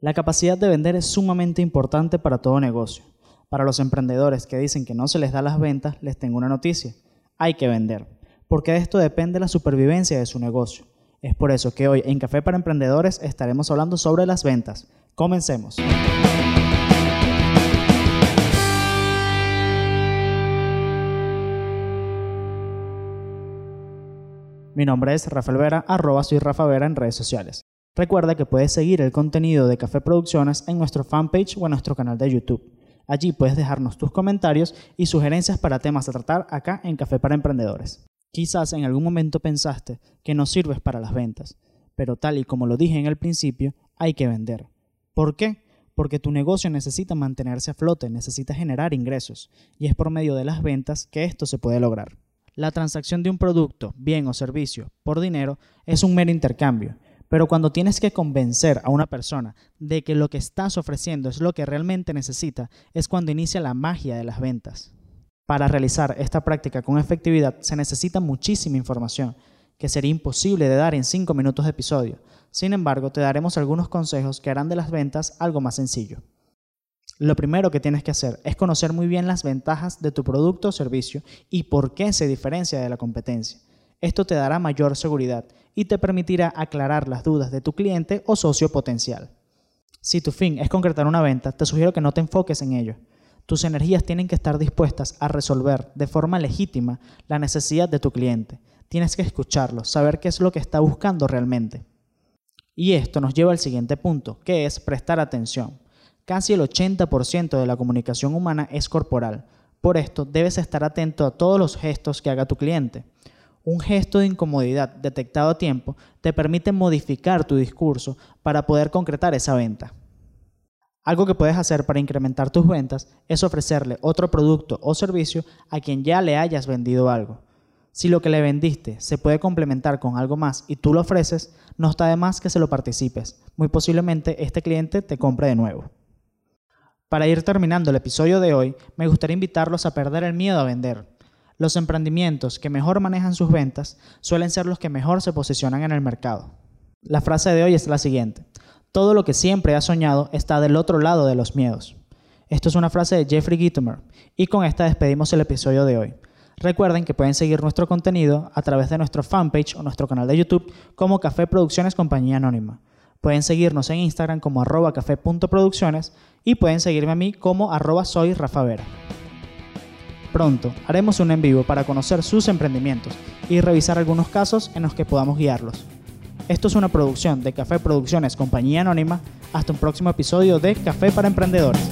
La capacidad de vender es sumamente importante para todo negocio. Para los emprendedores que dicen que no se les da las ventas, les tengo una noticia. Hay que vender, porque de esto depende la supervivencia de su negocio. Es por eso que hoy en Café para Emprendedores estaremos hablando sobre las ventas. Comencemos. Mi nombre es Rafael Vera, arroba soy Rafa Vera en redes sociales. Recuerda que puedes seguir el contenido de Café Producciones en nuestro fanpage o en nuestro canal de YouTube. Allí puedes dejarnos tus comentarios y sugerencias para temas a tratar acá en Café para Emprendedores. Quizás en algún momento pensaste que no sirves para las ventas, pero tal y como lo dije en el principio, hay que vender. ¿Por qué? Porque tu negocio necesita mantenerse a flote, necesita generar ingresos, y es por medio de las ventas que esto se puede lograr. La transacción de un producto, bien o servicio, por dinero es un mero intercambio, pero cuando tienes que convencer a una persona de que lo que estás ofreciendo es lo que realmente necesita, es cuando inicia la magia de las ventas. Para realizar esta práctica con efectividad se necesita muchísima información, que sería imposible de dar en 5 minutos de episodio. Sin embargo, te daremos algunos consejos que harán de las ventas algo más sencillo. Lo primero que tienes que hacer es conocer muy bien las ventajas de tu producto o servicio y por qué se diferencia de la competencia. Esto te dará mayor seguridad y te permitirá aclarar las dudas de tu cliente o socio potencial. Si tu fin es concretar una venta, te sugiero que no te enfoques en ello. Tus energías tienen que estar dispuestas a resolver de forma legítima la necesidad de tu cliente. Tienes que escucharlo, saber qué es lo que está buscando realmente. Y esto nos lleva al siguiente punto, que es prestar atención. Casi el 80% de la comunicación humana es corporal. Por esto, debes estar atento a todos los gestos que haga tu cliente. Un gesto de incomodidad detectado a tiempo te permite modificar tu discurso para poder concretar esa venta. Algo que puedes hacer para incrementar tus ventas es ofrecerle otro producto o servicio a quien ya le hayas vendido algo. Si lo que le vendiste se puede complementar con algo más y tú lo ofreces, no está de más que se lo participes. Muy posiblemente este cliente te compre de nuevo. Para ir terminando el episodio de hoy, me gustaría invitarlos a perder el miedo a vender los emprendimientos que mejor manejan sus ventas suelen ser los que mejor se posicionan en el mercado. La frase de hoy es la siguiente. Todo lo que siempre has soñado está del otro lado de los miedos. Esto es una frase de Jeffrey Gitomer y con esta despedimos el episodio de hoy. Recuerden que pueden seguir nuestro contenido a través de nuestro fanpage o nuestro canal de YouTube como Café Producciones Compañía Anónima. Pueden seguirnos en Instagram como arroba café.producciones y pueden seguirme a mí como arroba soy Vera. Pronto haremos un en vivo para conocer sus emprendimientos y revisar algunos casos en los que podamos guiarlos. Esto es una producción de Café Producciones Compañía Anónima. Hasta un próximo episodio de Café para Emprendedores.